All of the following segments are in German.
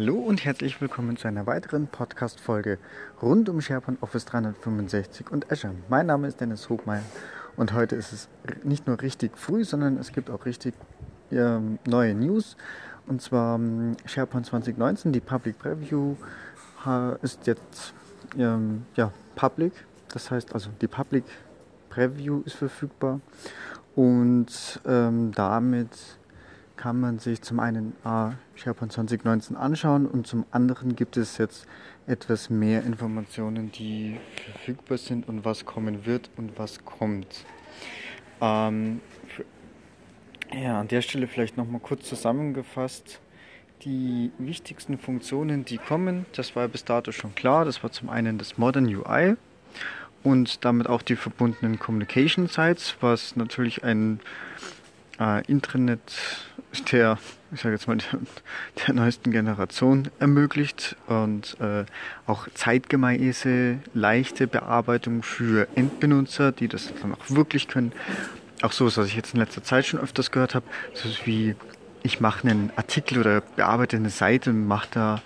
Hallo und herzlich willkommen zu einer weiteren Podcast-Folge rund um SharePoint Office 365 und Azure. Mein Name ist Dennis Hogmeier und heute ist es nicht nur richtig früh, sondern es gibt auch richtig äh, neue News. Und zwar ähm, SharePoint 2019, die Public Preview ist jetzt ähm, ja, public. Das heißt also, die Public Preview ist verfügbar und ähm, damit kann man sich zum einen A, SharePoint 2019 anschauen und zum anderen gibt es jetzt etwas mehr Informationen, die verfügbar sind und was kommen wird und was kommt. Ähm, ja, an der Stelle vielleicht nochmal kurz zusammengefasst. Die wichtigsten Funktionen, die kommen, das war bis dato schon klar. Das war zum einen das Modern UI und damit auch die verbundenen Communication Sites, was natürlich ein äh, Intranet der, ich sage jetzt mal, der, der, neuesten Generation ermöglicht und äh, auch zeitgemäße, leichte Bearbeitung für Endbenutzer, die das dann auch wirklich können. Auch so, was ich jetzt in letzter Zeit schon öfters gehört habe, so wie ich mache einen Artikel oder bearbeite eine Seite und mache da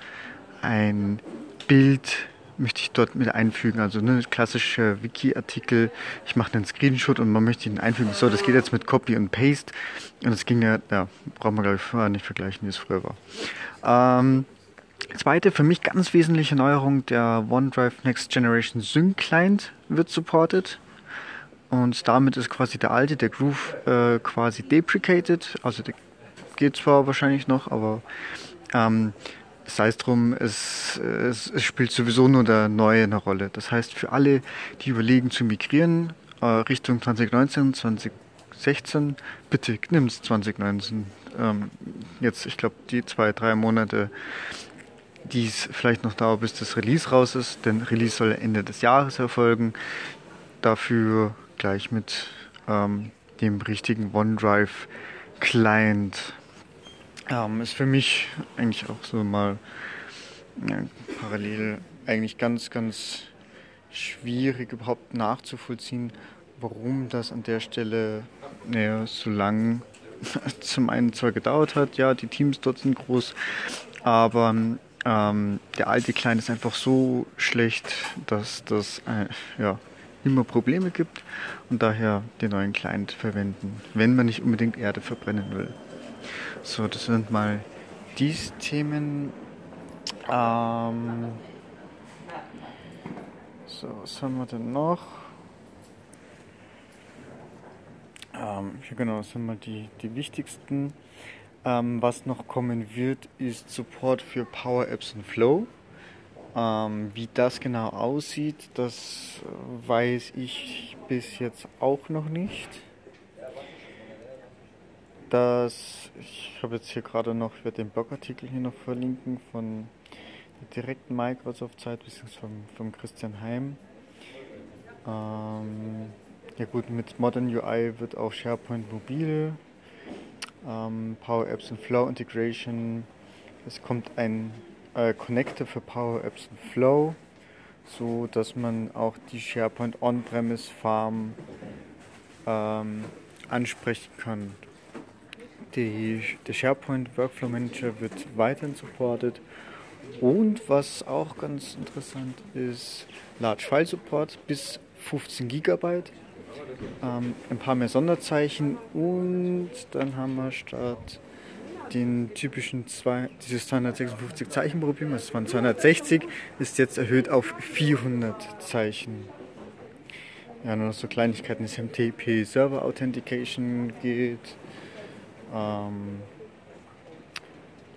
ein Bild möchte ich dort mit einfügen. Also ne, klassischer Wiki-Artikel, ich mache einen Screenshot und man möchte ihn einfügen. So, das geht jetzt mit Copy und Paste. Und das ging ja, ja braucht man glaube ich nicht vergleichen, wie es früher war. Ähm, zweite, für mich ganz wesentliche Neuerung, der OneDrive Next Generation Sync Client wird supported. Und damit ist quasi der alte, der Groove, äh, quasi deprecated. Also der geht zwar wahrscheinlich noch, aber ähm, sei es drum, es, es, es, spielt sowieso nur der Neue eine Rolle. Das heißt, für alle, die überlegen zu migrieren, äh, Richtung 2019, 2016, bitte nimm es 2019. Ähm, jetzt, ich glaube, die zwei, drei Monate, die es vielleicht noch dauert, bis das Release raus ist, denn Release soll Ende des Jahres erfolgen. Dafür gleich mit ähm, dem richtigen OneDrive Client ähm, ist für mich eigentlich auch so mal ja, parallel eigentlich ganz, ganz schwierig überhaupt nachzuvollziehen, warum das an der Stelle naja, so lang zum einen zwar gedauert hat, ja, die Teams dort sind groß, aber ähm, der alte Klein ist einfach so schlecht, dass das äh, ja, immer Probleme gibt und daher den neuen Client verwenden, wenn man nicht unbedingt Erde verbrennen will. So, das sind mal die Themen. Ähm, so, was haben wir denn noch? Ähm, ja, genau, das sind mal die, die wichtigsten. Ähm, was noch kommen wird, ist Support für Power Apps und Flow. Ähm, wie das genau aussieht, das weiß ich bis jetzt auch noch nicht dass ich habe jetzt hier gerade noch, ich den Blogartikel hier noch verlinken von der direkten Microsoft-Zeit, beziehungsweise vom, vom Christian Heim. Ähm, ja gut, mit Modern UI wird auch SharePoint mobil, ähm, Power Apps und Flow Integration. Es kommt ein äh, Connector für Power Apps und Flow, so dass man auch die SharePoint On-Premise Farm ähm, ansprechen kann. Die, der SharePoint Workflow Manager wird weiterhin supported. Und was auch ganz interessant ist, Large File Support bis 15 GB. Ähm, ein paar mehr Sonderzeichen und dann haben wir statt den typischen zwei, dieses 256 Zeichen Problem, das waren 260, ist jetzt erhöht auf 400 Zeichen. Ja, nur noch so Kleinigkeiten, das MTP Server Authentication geht ähm,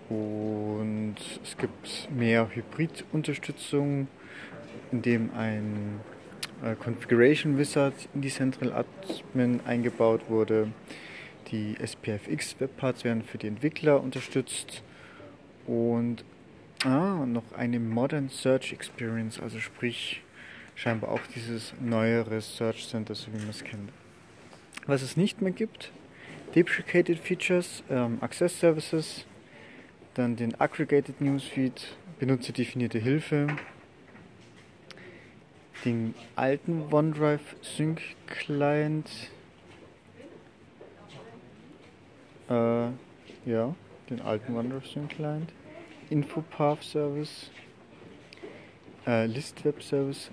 und es gibt mehr Hybrid-Unterstützung, indem ein äh, Configuration Wizard in die Central Admin eingebaut wurde. Die SPFX Webparts werden für die Entwickler unterstützt und ah, noch eine Modern Search Experience, also sprich scheinbar auch dieses neuere Search Center, so wie man es kennt. Was es nicht mehr gibt, Deprecated Features, ähm, Access Services, dann den Aggregated Newsfeed, benutzerdefinierte Hilfe, den alten OneDrive Sync Client, äh, ja, den alten OneDrive Sync Client, Infopath Service, äh, List Service,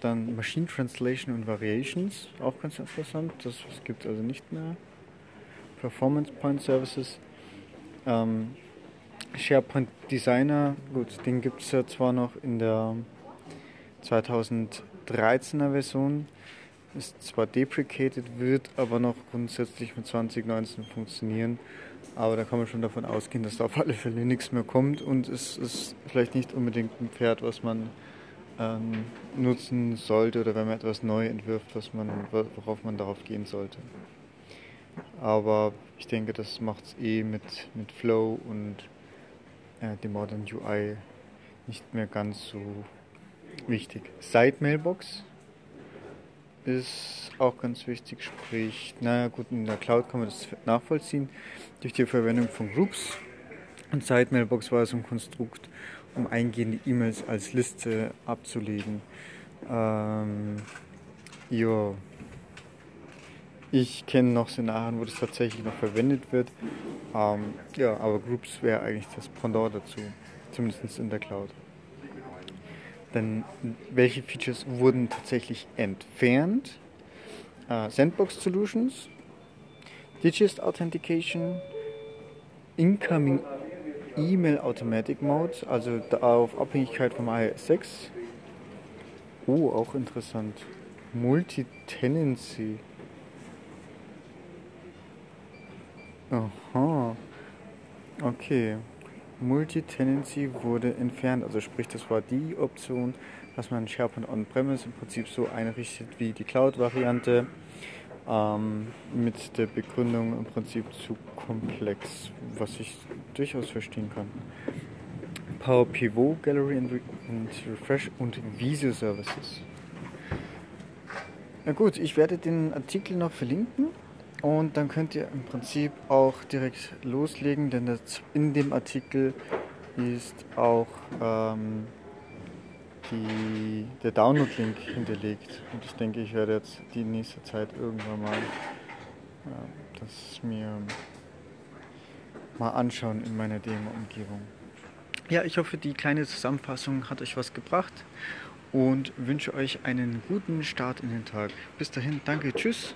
dann Machine Translation und Variations, auch ganz interessant. Das gibt es also nicht mehr. Performance Point Services. Ähm, SharePoint Designer, gut, den gibt es ja zwar noch in der 2013er Version, ist zwar deprecated, wird aber noch grundsätzlich mit 2019 funktionieren. Aber da kann man schon davon ausgehen, dass da auf alle Fälle nichts mehr kommt und es ist vielleicht nicht unbedingt ein Pferd, was man ähm, nutzen sollte oder wenn man etwas neu entwirft, was man, worauf man darauf gehen sollte. Aber ich denke, das macht es eh mit, mit Flow und äh, dem Modern UI nicht mehr ganz so wichtig. Side Mailbox ist auch ganz wichtig, sprich, naja gut, in der Cloud kann man das nachvollziehen durch die Verwendung von Groups. Und Side Mailbox war so ein Konstrukt, um eingehende E-Mails als Liste abzulegen. Ähm, ja, ich kenne noch Szenarien, wo das tatsächlich noch verwendet wird. Ähm, ja, aber Groups wäre eigentlich das Pendant dazu, zumindest in der Cloud. Dann, welche Features wurden tatsächlich entfernt? Äh, Sandbox Solutions, Digist Authentication, Incoming E-Mail Automatic Mode, also auf Abhängigkeit vom iOS 6. Oh, auch interessant. Multi-Tenancy. Aha. Okay. Multi-Tenancy wurde entfernt. Also sprich, das war die Option, dass man SharePoint On-Premise im Prinzip so einrichtet wie die Cloud-Variante. Ähm, mit der Begründung im Prinzip zu komplex, was ich durchaus verstehen kann. Power Pivot, Gallery and, Re and Refresh und Visio Services. Na gut, ich werde den Artikel noch verlinken und dann könnt ihr im Prinzip auch direkt loslegen, denn das, in dem Artikel ist auch ähm, die, der Download-Link hinterlegt. Und ich denke, ich werde jetzt die nächste Zeit irgendwann mal äh, das mir mal anschauen in meiner Demo-Umgebung. Ja, ich hoffe, die kleine Zusammenfassung hat euch was gebracht und wünsche euch einen guten Start in den Tag. Bis dahin, danke, tschüss.